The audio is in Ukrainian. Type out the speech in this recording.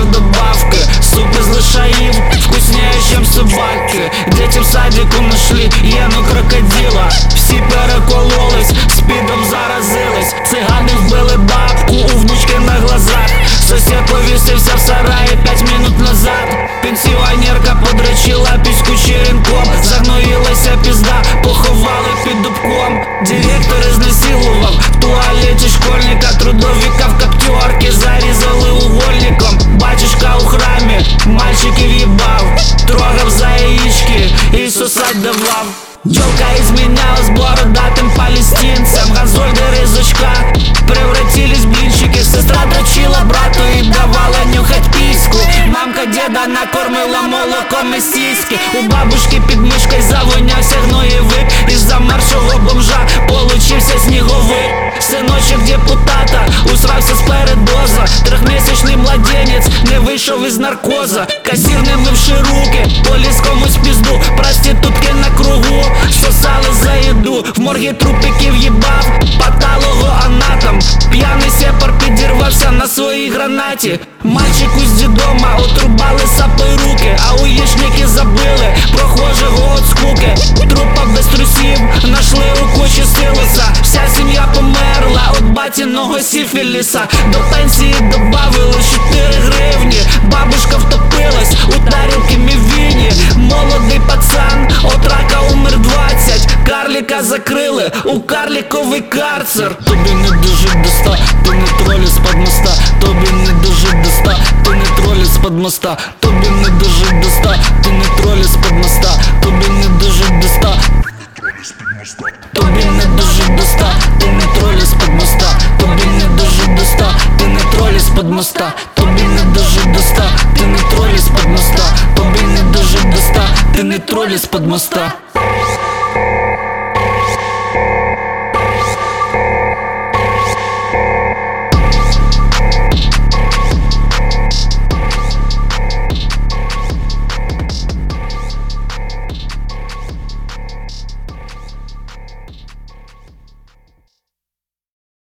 добавки Суп из лошаев вкуснее, чем собаки. Дети в садику нашли Єну крокодила. Всі перекололись, спідом заразились сосать давав Тёлка изменялась бородатым палестинцем Газольды рызочка превратились в блинчики Сестра дрочила брату и давала нюхать письку Мамка деда накормила молоком и сиськи У бабушки під мишкой завонявся гноєвик Із замершого бомжа получився сніговик Синочок депутата усрався з передоза Трьохмісячний младенець не вийшов із наркоза. Касір не мивши руки, поліз комусь пізду. Проститутки на кругу, сосали за їду. В моргі трупиків їбав, патологоанатом П'яний сепар підірвався на своїй гранаті от сіфіліса До пенсії добавили 4 гривні. Бабушка втопилась у тарілки мівіні. Молодий пацан от рака умер 20 Карліка закрили у карліковий карцер. Тобі не дожить до ста, ти не тролі з-под моста. Тобі не дожить до ста, ти не тролі з-под моста. Тобі не дожить до ста, ти не тролі з-под моста. Тобі не дожить тролі з-под моста